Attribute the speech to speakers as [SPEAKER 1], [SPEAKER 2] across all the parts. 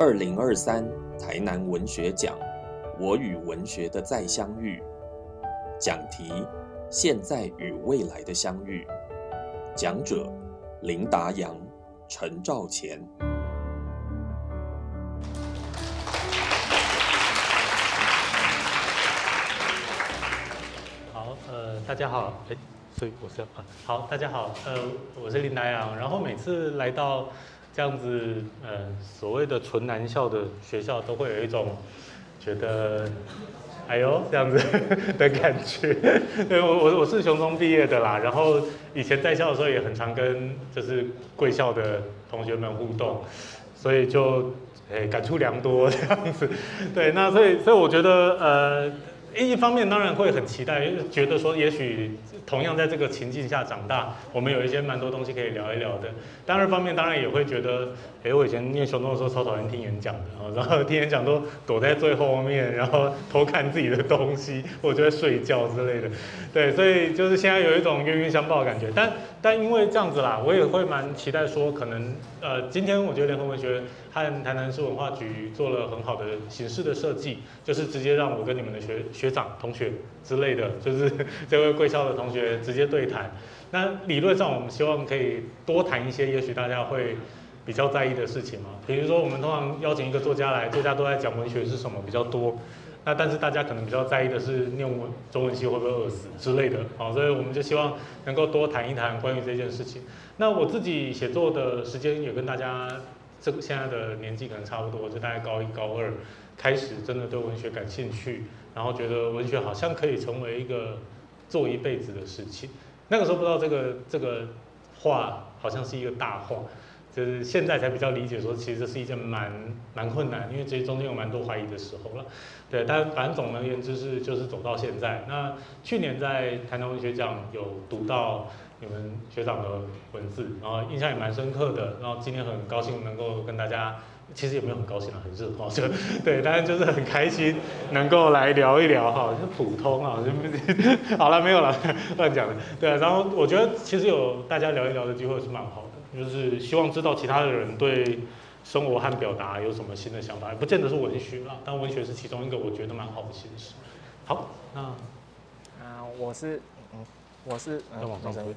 [SPEAKER 1] 二零二三台南文学奖，我与文学的再相遇。讲题：现在与未来的相遇。讲者：林达阳、陈兆乾。
[SPEAKER 2] 好，呃，大家好，哎，所以我是啊，好，大家好，呃，我是林达阳，然后每次来到这样子，呃，所谓的纯男校的学校，都会有一种觉得，哎呦，这样子 的感觉。对我，我我是雄中毕业的啦，然后以前在校的时候也很常跟就是贵校的同学们互动，所以就诶感触良多这样子。对，那所以所以我觉得呃。一方面当然会很期待，觉得说也许同样在这个情境下长大，我们有一些蛮多东西可以聊一聊的。第二方面当然也会觉得，哎，我以前念雄中的时候超讨厌听演讲的，然后听演讲都躲在最后面，然后偷看自己的东西，或者睡觉之类的。对，所以就是现在有一种冤冤相报的感觉。但但因为这样子啦，我也会蛮期待说，可能呃，今天我觉得联合文学和台南市文化局做了很好的形式的设计，就是直接让我跟你们的学学学长、同学之类的，就是这位贵校的同学直接对谈。那理论上我们希望可以多谈一些，也许大家会比较在意的事情嘛。比如说我们通常邀请一个作家来，作家都在讲文学是什么比较多。那但是大家可能比较在意的是念文中文系会不会饿死之类的，好，所以我们就希望能够多谈一谈关于这件事情。那我自己写作的时间也跟大家这个现在的年纪可能差不多，就大概高一高二开始真的对文学感兴趣，然后觉得文学好像可以成为一个做一辈子的事情。那个时候不知道这个这个话好像是一个大话。就是现在才比较理解，说其实这是一件蛮蛮困难，因为其实中间有蛮多怀疑的时候了，对。但反正总而言之是就是走到现在。那去年在台南文学奖有读到你们学长的文字，然后印象也蛮深刻的。然后今天很高兴能够跟大家，其实也没有很高兴啊，很热哈，就 对，但是就是很开心能够来聊一聊哈，就普通啊，就好了没有了，乱讲的。对，然后我觉得其实有大家聊一聊的机会是蛮好的。就是希望知道其他的人对生活和表达有什么新的想法，不见得是文学啦，但文学是其中一个我觉得蛮好的形式。好，那
[SPEAKER 3] 啊，我是，我是
[SPEAKER 2] 嗯，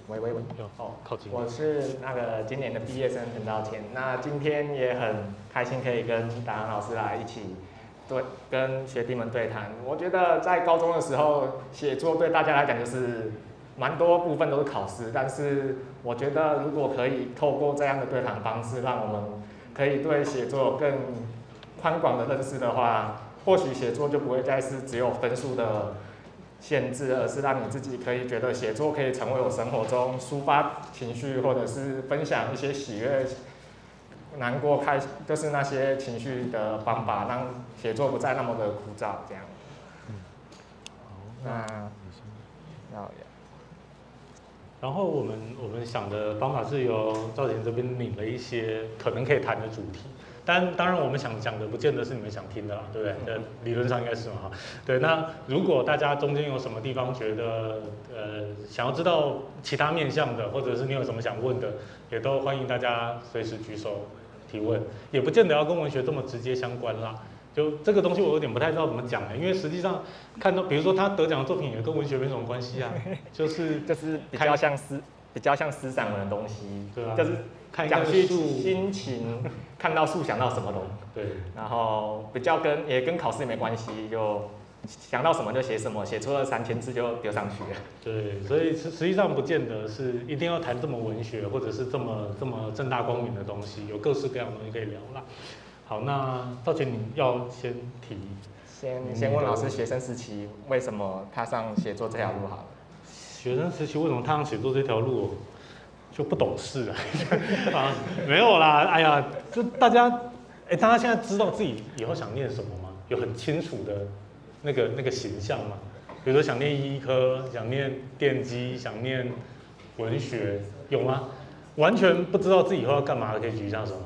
[SPEAKER 3] 喂喂喂，
[SPEAKER 2] 哦，靠近，
[SPEAKER 3] 我是那个今年的毕业生陈道谦。那今天也很开心可以跟达阳老师来一起对跟学弟们对谈。我觉得在高中的时候写作对大家来讲就是。蛮多部分都是考试，但是我觉得如果可以透过这样的对谈方式，让我们可以对写作更宽广的认识的话，或许写作就不会再是只有分数的限制，而是让你自己可以觉得写作可以成为我生活中抒发情绪，或者是分享一些喜悦、难过、开就是那些情绪的方法，让写作不再那么的枯燥。这样。嗯。
[SPEAKER 2] 好，那要。然后我们我们想的方法是由赵田这边领了一些可能可以谈的主题，但当然我们想讲的不见得是你们想听的啦，对不对？理论上应该是嘛哈。对，那如果大家中间有什么地方觉得呃想要知道其他面向的，或者是你有什么想问的，也都欢迎大家随时举手提问，也不见得要跟文学这么直接相关啦。就这个东西我有点不太知道怎么讲了，因为实际上看到，比如说他得奖的作品也跟文学没什么关系啊，就是
[SPEAKER 3] 就是比较像思比较像思想文的东西，
[SPEAKER 2] 对啊，
[SPEAKER 3] 就是讲叙心情，看到树想到什么东西，
[SPEAKER 2] 对，
[SPEAKER 3] 然后比较跟也跟考试没关系，就想到什么就写什么，写出了三千字就丢上去了。
[SPEAKER 2] 对，所以实实际上不见得是一定要谈这么文学或者是这么这么正大光明的东西，有各式各样的东西可以聊啦。好，那赵姐，你要先提，
[SPEAKER 3] 先先问老师，学生时期为什么踏上写作这条路？好了，
[SPEAKER 2] 学生时期为什么踏上写作这条路？就不懂事啊？啊，没有啦，哎呀，就大家，哎，大家现在知道自己以后想念什么吗？有很清楚的那个那个形象吗？比如说想念医科，想念电机，想念文学，有吗？完全不知道自己以后要干嘛的，可以举一下手吗？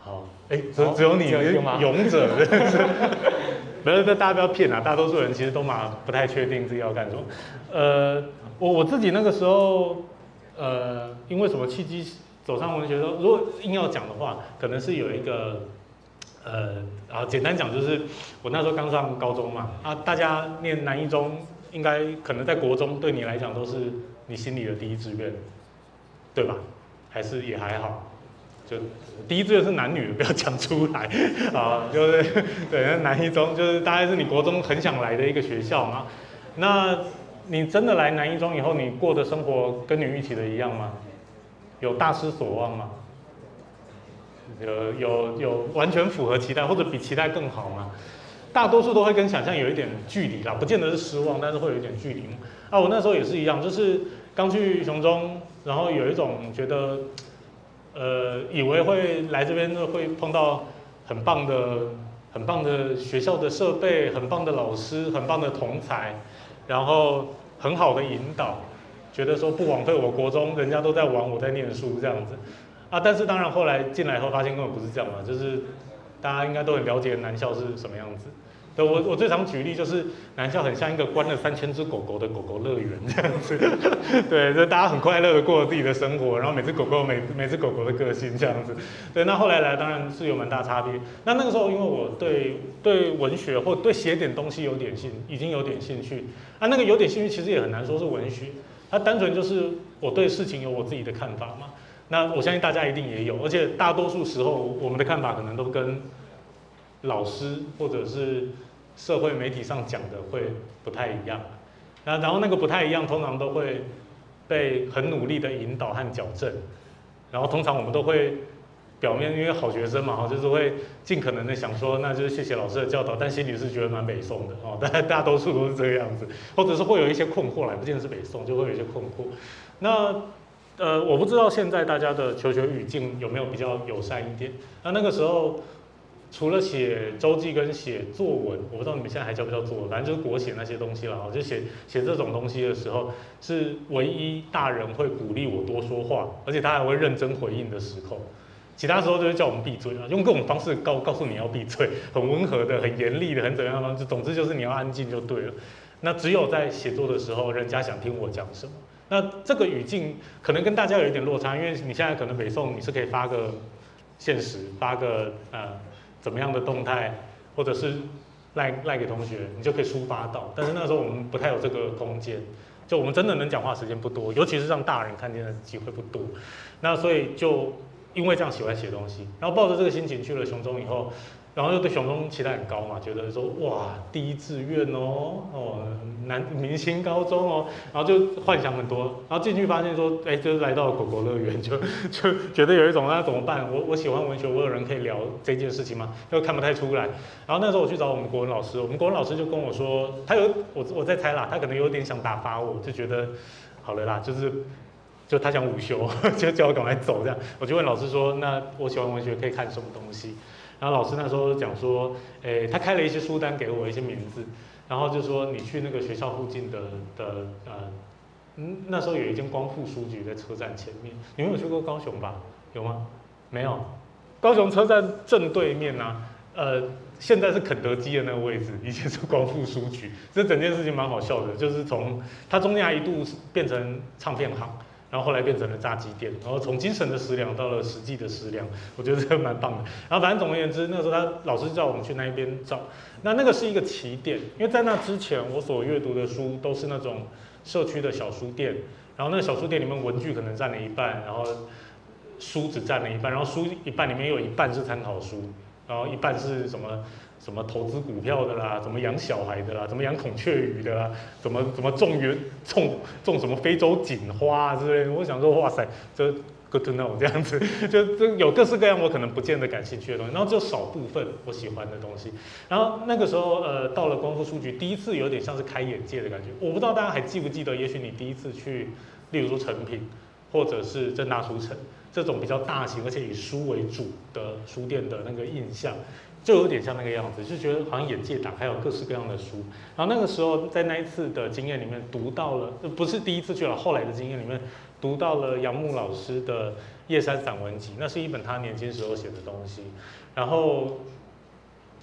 [SPEAKER 2] 好。哎，只只有你勇者，没有，大家不要骗啊！大多数人其实都蛮不太确定自己要干什么。呃，我我自己那个时候，呃，因为什么契机走上文学？说如果硬要讲的话，可能是有一个呃，啊简单讲就是我那时候刚上高中嘛，啊，大家念南一中，应该可能在国中对你来讲都是你心里的第一志愿，对吧？还是也还好，就第一志愿是男女，不要讲出来 啊，就是对，那南一中就是大概是你国中很想来的一个学校嘛。那你真的来南一中以后，你过的生活跟你预期的一样吗？有大失所望吗？有有有完全符合期待，或者比期待更好吗？大多数都会跟想象有一点距离啦，不见得是失望，但是会有一点距离。啊，我那时候也是一样，就是刚去雄中，然后有一种觉得，呃，以为会来这边会碰到很棒的、很棒的学校的设备，很棒的老师，很棒的同才，然后很好的引导，觉得说不枉费我国中，人家都在玩，我在念书这样子。啊，但是当然后来进来以后发现根本不是这样嘛，就是大家应该都很了解南校是什么样子。对我我最常举例就是南校很像一个关了三千只狗狗的狗狗乐园这样子，对，就大家很快乐的过自己的生活，然后每只狗狗每每只狗狗的个性这样子。对，那后来来当然是有蛮大差别。那那个时候因为我对对文学或对写点东西有点兴，已经有点兴趣。啊，那个有点兴趣其实也很难说是文学，它单纯就是我对事情有我自己的看法嘛。那我相信大家一定也有，而且大多数时候我们的看法可能都跟老师或者是社会媒体上讲的会不太一样。那然后那个不太一样，通常都会被很努力的引导和矫正。然后通常我们都会表面因为好学生嘛，就是会尽可能的想说，那就是谢谢老师的教导，但心里是觉得蛮北宋的哦。大大多数都是这个样子，或者是会有一些困惑来，不见得是北宋，就会有一些困惑。那呃，我不知道现在大家的求学语境有没有比较友善一点。那那个时候，除了写周记跟写作文，我不知道你们现在还叫不叫作文，反正就是国写那些东西了。就写写这种东西的时候，是唯一大人会鼓励我多说话，而且他还会认真回应的时候。其他时候就是叫我们闭嘴啊，用各种方式告告诉你要闭嘴，很温和的、很严厉的、很怎样的方式，总之就是你要安静就对了。那只有在写作的时候，人家想听我讲什么。那这个语境可能跟大家有一点落差，因为你现在可能北宋你是可以发个现实，发个呃怎么样的动态，或者是赖赖给同学，你就可以抒发到。但是那时候我们不太有这个空间，就我们真的能讲话时间不多，尤其是让大人看见的机会不多。那所以就因为这样喜欢写东西，然后抱着这个心情去了熊中以后。然后又对熊中期待很高嘛，觉得说哇第一志愿哦哦明星高中哦，然后就幻想很多，然后进去发现说哎就是来到狗狗乐园，就就觉得有一种那怎么办？我我喜欢文学，我有人可以聊这件事情吗？又看不太出来。然后那时候我去找我们国文老师，我们国文老师就跟我说，他有我我在猜啦，他可能有点想打发我，就觉得好了啦，就是就他想午休，就叫我赶快走这样。我就问老师说，那我喜欢文学可以看什么东西？然后老师那时候讲说，诶，他开了一些书单给我一些名字，然后就说你去那个学校附近的的呃，嗯，那时候有一间光复书局在车站前面，你们有去过高雄吧？有吗？没有，高雄车站正对面啊，呃，现在是肯德基的那个位置，以前是光复书局，这整件事情蛮好笑的，就是从它中间还一度变成唱片行。然后后来变成了炸鸡店，然后从精神的食粮到了实际的食粮，我觉得这个蛮棒的。然后反正总而言之，那时候他老师叫我们去那一边找，那那个是一个起点，因为在那之前我所阅读的书都是那种社区的小书店，然后那个小书店里面文具可能占了一半，然后书只占了一半，然后书一半里面有一半是参考书，然后一半是什么？什么投资股票的啦，怎么养小孩的啦，怎么养孔雀鱼的啦，怎么怎么种园种种什么非洲锦花之类的。我想说，哇塞，这 good to know 这样子，就就有各式各样我可能不见得感兴趣的东西，然后就少部分我喜欢的东西。然后那个时候，呃，到了光复书局，第一次有点像是开眼界的感觉。我不知道大家还记不记得，也许你第一次去，例如说成品，或者是正大书城这种比较大型而且以书为主的书店的那个印象。就有点像那个样子，就觉得好像眼界打开，有各式各样的书。然后那个时候在那一次的经验里面读到了，不是第一次去了，后来的经验里面读到了杨牧老师的《夜山散文集》，那是一本他年轻时候写的东西。然后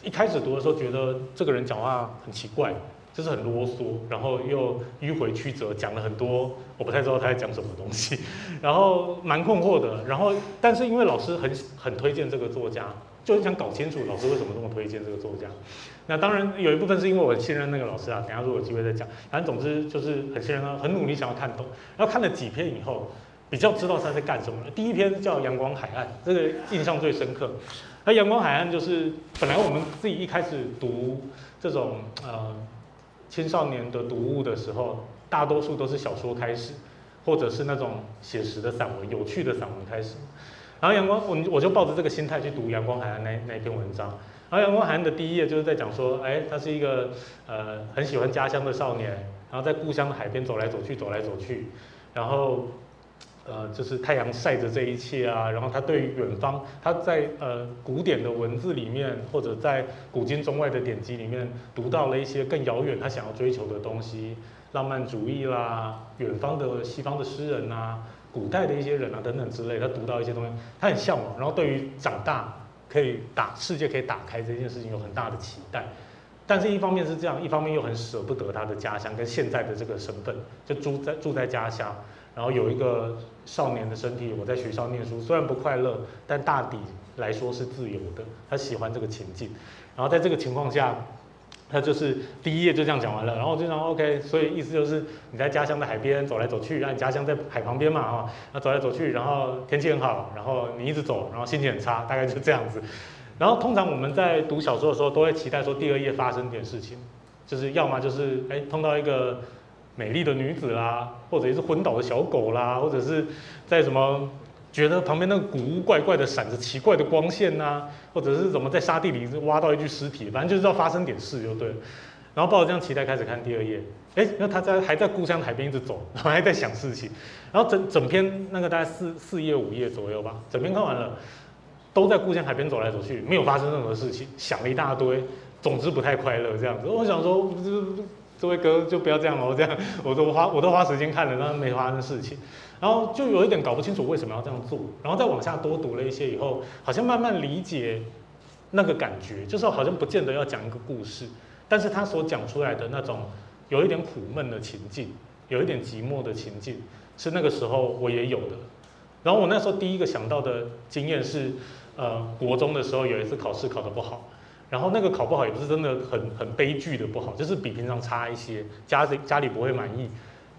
[SPEAKER 2] 一开始读的时候觉得这个人讲话很奇怪，就是很啰嗦，然后又迂回曲折，讲了很多我不太知道他在讲什么东西，然后蛮困惑的。然后但是因为老师很很推荐这个作家。就很想搞清楚老师为什么这么推荐这个作家。那当然有一部分是因为我信任那个老师啊，等下如果有机会再讲。反正总之就是很信任他，很努力想要看懂。然后看了几篇以后，比较知道他在干什么。第一篇叫《阳光海岸》，这个印象最深刻。那《阳光海岸》就是本来我们自己一开始读这种呃青少年的读物的时候，大多数都是小说开始，或者是那种写实的散文、有趣的散文开始。然后阳光，我我就抱着这个心态去读《阳光海岸》那那篇文章。然后《阳光海岸》的第一页就是在讲说，哎，他是一个呃很喜欢家乡的少年，然后在故乡的海边走来走去，走来走去，然后呃就是太阳晒着这一切啊，然后他对远方，他在呃古典的文字里面，或者在古今中外的典籍里面，读到了一些更遥远他想要追求的东西，浪漫主义啦，远方的西方的诗人呐。古代的一些人啊，等等之类，他读到一些东西，他很向往，然后对于长大可以打世界可以打开这件事情有很大的期待，但是一方面是这样，一方面又很舍不得他的家乡跟现在的这个身份，就住在住在家乡，然后有一个少年的身体，我在学校念书，虽然不快乐，但大抵来说是自由的，他喜欢这个情境，然后在这个情况下。他就是第一页就这样讲完了，然后就想 OK，所以意思就是你在家乡的海边走来走去，然后你家乡在海旁边嘛，哈，那走来走去，然后天气很好，然后你一直走，然后心情很差，大概就这样子。然后通常我们在读小说的时候，都会期待说第二页发生点事情，就是要么就是哎碰到一个美丽的女子啦，或者是昏倒的小狗啦，或者是在什么。觉得旁边那个古屋怪怪的，闪着奇怪的光线呐，或者是怎么在沙地里挖到一具尸体，反正就是要发生点事就对了。然后抱着这样期待开始看第二页，哎，那他在还在故乡海边一直走，然后还在想事情。然后整整篇那个大概四四页五页左右吧，整篇看完了，都在故乡海边走来走去，没有发生任何事情，想了一大堆，总之不太快乐这样子。我想说，这位哥就不要这样哦，这样我都花我都花时间看了，但没发生事情。然后就有一点搞不清楚为什么要这样做，然后再往下多读了一些以后，好像慢慢理解那个感觉，就是好像不见得要讲一个故事，但是他所讲出来的那种有一点苦闷的情境，有一点寂寞的情境，是那个时候我也有的。然后我那时候第一个想到的经验是，呃，国中的时候有一次考试考得不好，然后那个考不好也不是真的很很悲剧的不好，就是比平常差一些，家里家里不会满意。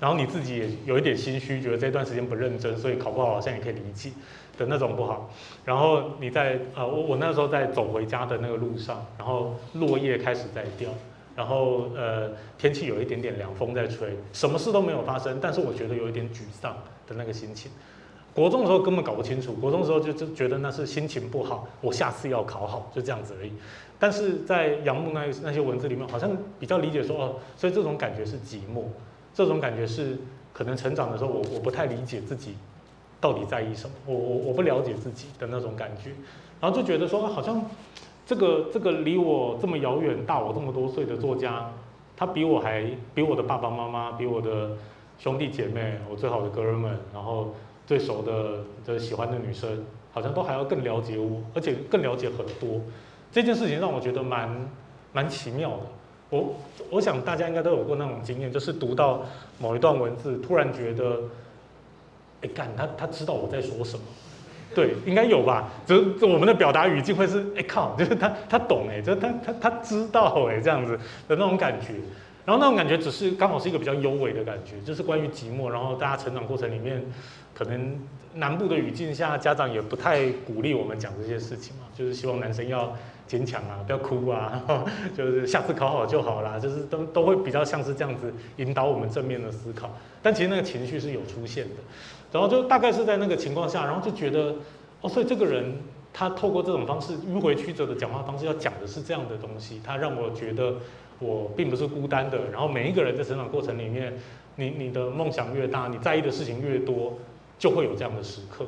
[SPEAKER 2] 然后你自己也有一点心虚，觉得这段时间不认真，所以考不好好像也可以理解的那种不好。然后你在呃，我我那时候在走回家的那个路上，然后落叶开始在掉，然后呃天气有一点点凉风在吹，什么事都没有发生，但是我觉得有一点沮丧的那个心情。国中的时候根本搞不清楚，国中的时候就就觉得那是心情不好，我下次要考好，就这样子而已。但是在杨牧那那些文字里面，好像比较理解说哦，所以这种感觉是寂寞。这种感觉是可能成长的时候，我我不太理解自己到底在意什么，我我我不了解自己的那种感觉，然后就觉得说，好像这个这个离我这么遥远、大我这么多岁的作家，他比我还比我的爸爸妈妈、比我的兄弟姐妹、我最好的哥们，然后最熟的、的喜欢的女生，好像都还要更了解我，而且更了解很多。这件事情让我觉得蛮蛮奇妙的。我我想大家应该都有过那种经验，就是读到某一段文字，突然觉得，哎干，他他知道我在说什么，对，应该有吧？就是我们的表达语境会是，哎靠，就是他他懂哎，就他他他知道哎，这样子的那种感觉。然后那种感觉只是刚好是一个比较优美的感觉，就是关于寂寞。然后大家成长过程里面，可能南部的语境下，家长也不太鼓励我们讲这些事情嘛，就是希望男生要。坚强啊，不要哭啊，就是下次考好就好啦，就是都都会比较像是这样子引导我们正面的思考。但其实那个情绪是有出现的，然后就大概是在那个情况下，然后就觉得哦，所以这个人他透过这种方式迂回曲折的讲话方式，要讲的是这样的东西。他让我觉得我并不是孤单的。然后每一个人在成长过程里面，你你的梦想越大，你在意的事情越多，就会有这样的时刻。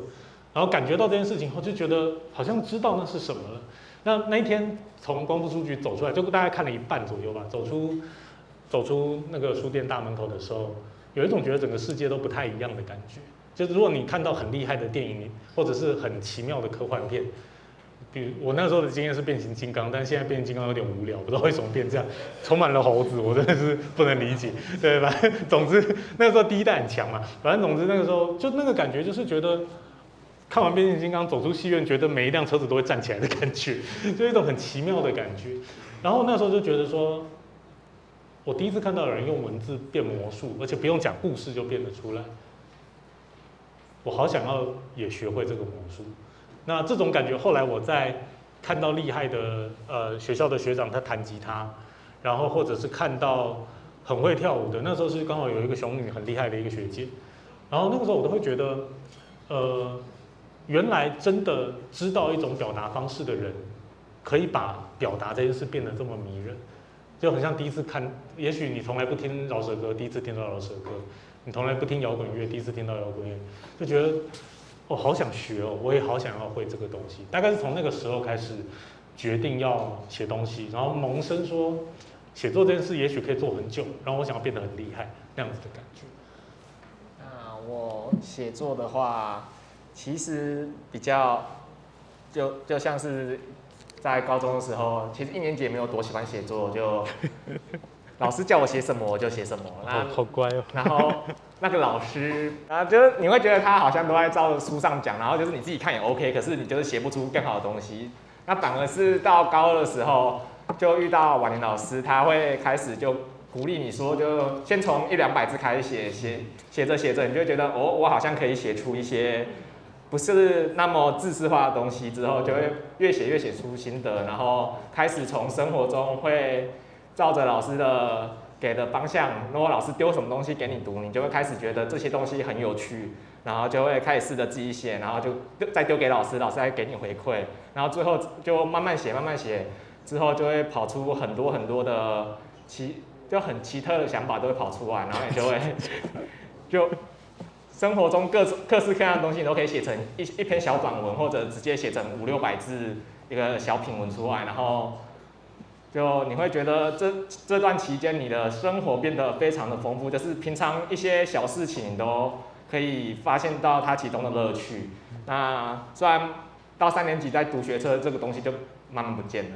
[SPEAKER 2] 然后感觉到这件事情后，就觉得好像知道那是什么了。那那一天从光复书局走出来，就大概看了一半左右吧。走出走出那个书店大门口的时候，有一种觉得整个世界都不太一样的感觉。就是如果你看到很厉害的电影，或者是很奇妙的科幻片，比如我那时候的经验是变形金刚，但现在变形金刚有点无聊，不知道为什么变这样，充满了猴子，我真的是不能理解，对吧？总之那个时候第一代很强嘛，反正总之那个时候就那个感觉就是觉得。看完变形金刚走出戏院，觉得每一辆车子都会站起来的感觉，就一种很奇妙的感觉。然后那时候就觉得说，我第一次看到有人用文字变魔术，而且不用讲故事就变得出来，我好想要也学会这个魔术。那这种感觉，后来我在看到厉害的呃学校的学长他弹吉他，然后或者是看到很会跳舞的，那时候是刚好有一个熊女很厉害的一个学姐，然后那个时候我都会觉得，呃，原来真的知道一种表达方式的人，可以把表达这件事变得这么迷人，就很像第一次看，也许你从来不听饶舌歌，第一次听到饶舌歌，你从来不听摇滚乐，第一次听到摇滚乐，就觉得。我好想学哦，我也好想要会这个东西。大概是从那个时候开始，决定要写东西，然后萌生说，写作这件事也许可以做很久，然后我想要变得很厉害那样子的感觉。
[SPEAKER 3] 那我写作的话，其实比较，就就像是在高中的时候，其实一年级也没有多喜欢写作，就 老师叫我写什么我就写什么。
[SPEAKER 2] 好好乖哦。
[SPEAKER 3] 然后。那个老师啊，就是你会觉得他好像都在照着书上讲，然后就是你自己看也 OK，可是你就是写不出更好的东西。那反而是到高二的时候，就遇到婉玲老师，他会开始就鼓励你说，就先从一两百字开始写，写写着写着，你就觉得哦，我好像可以写出一些不是那么自私化的东西，之后就会越写越写出心得，然后开始从生活中会照着老师的。给的方向，如果老师丢什么东西给你读，你就会开始觉得这些东西很有趣，然后就会开始试着自己写，然后就再丢给老师，老师再给你回馈，然后最后就慢慢写，慢慢写，之后就会跑出很多很多的奇，就很奇特的想法都会跑出来，然后你就会就 生活中各种各式各样的东西，你都可以写成一一篇小短文，或者直接写成五六百字一个小品文出来，然后。就你会觉得这这段期间你的生活变得非常的丰富，就是平常一些小事情都可以发现到它其中的乐趣。那虽然到三年级在读学车这个东西就慢慢不见了，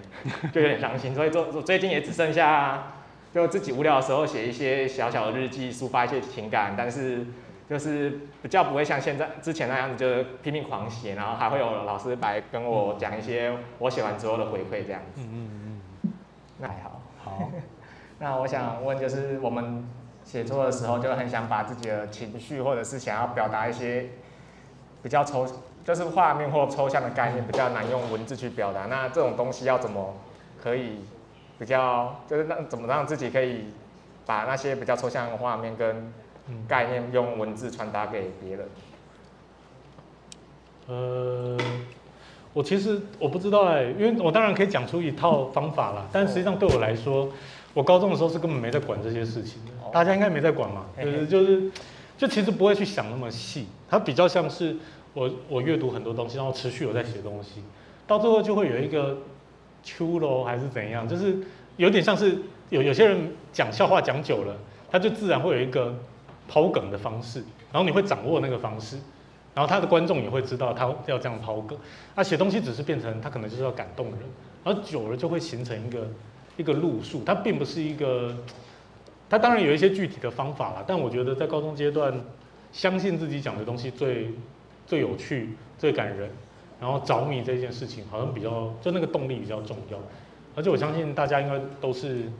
[SPEAKER 3] 就有点伤心。所以做最近也只剩下就自己无聊的时候写一些小小的日记，抒发一些情感，但是就是比较不会像现在之前那样子，就是拼命狂写，然后还会有老师来跟我讲一些我写完之后的回馈这样子。嗯嗯嗯那还好，
[SPEAKER 2] 好。
[SPEAKER 3] 那我想问，就是我们写作的时候，就很想把自己的情绪，或者是想要表达一些比较抽，就是画面或抽象的概念，比较难用文字去表达。那这种东西要怎么可以比较，就是让怎么让自己可以把那些比较抽象的画面跟概念用文字传达给别人？
[SPEAKER 2] 呃。我其实我不知道哎，因为我当然可以讲出一套方法啦，但实际上对我来说，我高中的时候是根本没在管这些事情的，大家应该没在管嘛，就是就是，就其实不会去想那么细，它比较像是我我阅读很多东西，然后持续有在写东西，到最后就会有一个秋楼还是怎样，就是有点像是有有些人讲笑话讲久了，他就自然会有一个抛梗的方式，然后你会掌握那个方式。然后他的观众也会知道他要这样抛梗，他写东西只是变成他可能就是要感动人，而久了就会形成一个一个路数，它并不是一个，他当然有一些具体的方法啦，但我觉得在高中阶段，相信自己讲的东西最最有趣、最感人，然后着迷这件事情好像比较就那个动力比较重要，而且我相信大家应该都是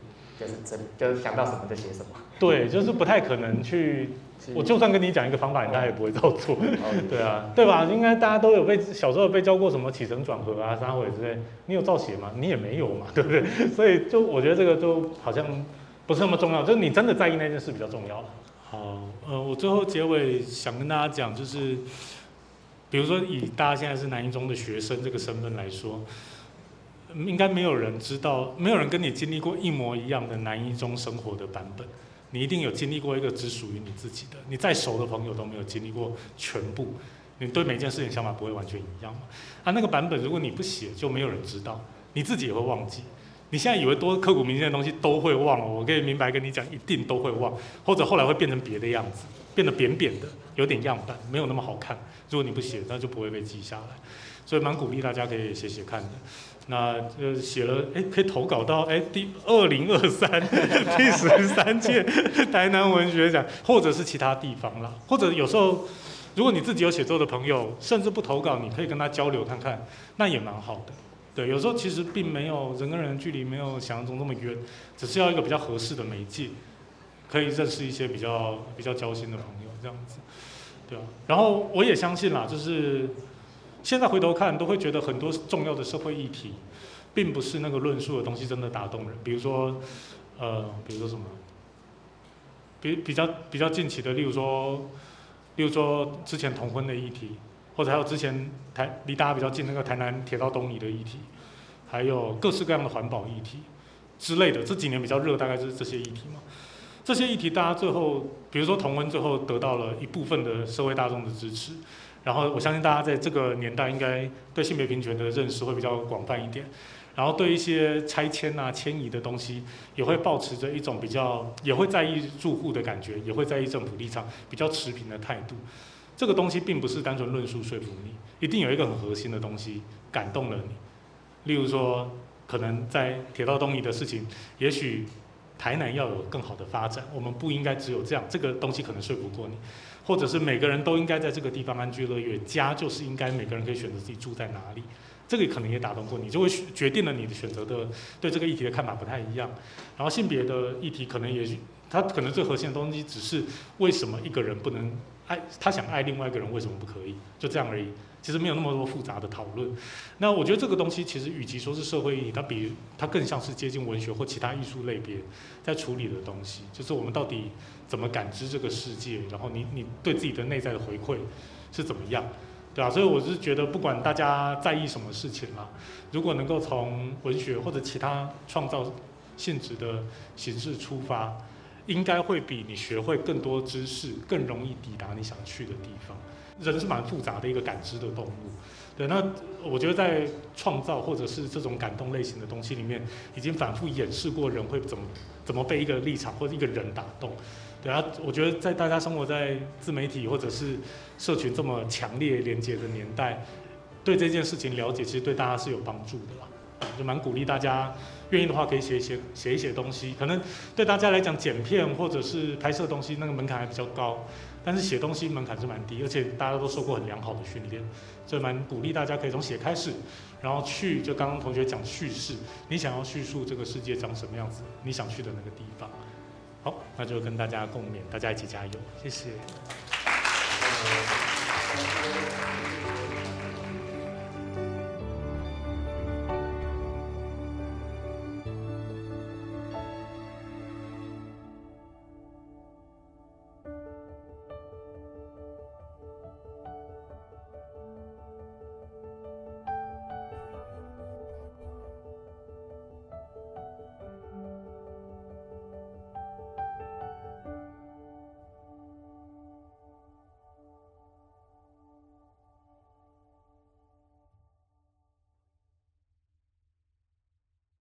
[SPEAKER 3] 就是真就是想到什么就写什么，
[SPEAKER 2] 对，就是不太可能去。我就算跟你讲一个方法，你大家也不会照做。对啊，对吧？应该大家都有被小时候被教过什么起承转合啊、三回之类，你有照写吗？你也没有嘛，对不对？所以就我觉得这个就好像不是那么重要，就是你真的在意那件事比较重要。好，呃，我最后结尾想跟大家讲，就是比如说以大家现在是南一中的学生这个身份来说，应该没有人知道，没有人跟你经历过一模一样的南一中生活的版本。你一定有经历过一个只属于你自己的，你再熟的朋友都没有经历过全部。你对每件事情想法不会完全一样嘛？啊，那个版本如果你不写，就没有人知道，你自己也会忘记。你现在以为多刻骨铭心的东西都会忘了，我可以明白跟你讲，一定都会忘，或者后来会变成别的样子，变得扁扁的，有点样板，没有那么好看。如果你不写，那就不会被记下来。所以蛮鼓励大家可以写写看的。那呃写了，哎，可以投稿到哎第二零二三第十三届 台南文学奖，或者是其他地方啦，或者有时候如果你自己有写作的朋友，甚至不投稿，你可以跟他交流看看，那也蛮好的。对，有时候其实并没有人跟人距离没有想象中那么远，只是要一个比较合适的媒介，可以认识一些比较比较交心的朋友这样子，对啊。然后我也相信啦，就是现在回头看都会觉得很多重要的社会议题，并不是那个论述的东西真的打动人。比如说，呃，比如说什么，比比较比较近期的，例如说，例如说之前同婚的议题。或者还有之前台离大家比较近那个台南铁道东移的议题，还有各式各样的环保议题之类的，这几年比较热，大概就是这些议题嘛。这些议题大家最后，比如说同温，最后得到了一部分的社会大众的支持。然后我相信大家在这个年代应该对性别平权的认识会比较广泛一点，然后对一些拆迁啊、迁移的东西也会保持着一种比较，也会在意住户的感觉，也会在意政府立场比较持平的态度。这个东西并不是单纯论述说服你，一定有一个很核心的东西感动了你。例如说，可能在铁道东移的事情，也许台南要有更好的发展，我们不应该只有这样。这个东西可能说服过你，或者是每个人都应该在这个地方安居乐业，家就是应该每个人可以选择自己住在哪里。这个可能也打动过你，就会决定了你的选择的对这个议题的看法不太一样。然后性别的议题可能也许它可能最核心的东西只是为什么一个人不能。爱他想爱另外一个人，为什么不可以？就这样而已。其实没有那么多复杂的讨论。那我觉得这个东西其实与其说是社会意义，它比它更像是接近文学或其他艺术类别在处理的东西。就是我们到底怎么感知这个世界，然后你你对自己的内在的回馈是怎么样，对吧？所以我是觉得，不管大家在意什么事情啦，如果能够从文学或者其他创造性质的形式出发。应该会比你学会更多知识更容易抵达你想去的地方。人是蛮复杂的一个感知的动物，对。那我觉得在创造或者是这种感动类型的东西里面，已经反复演示过人会怎么怎么被一个立场或者一个人打动。对啊，我觉得在大家生活在自媒体或者是社群这么强烈连接的年代，对这件事情了解，其实对大家是有帮助的啦。就蛮鼓励大家，愿意的话可以写一写写一写东西。可能对大家来讲，剪片或者是拍摄东西那个门槛还比较高，但是写东西门槛是蛮低，而且大家都受过很良好的训练，所以蛮鼓励大家可以从写开始，然后去就刚刚同学讲叙事，你想要叙述这个世界长什么样子，你想去的那个地方。好，那就跟大家共勉，大家一起加油，谢谢。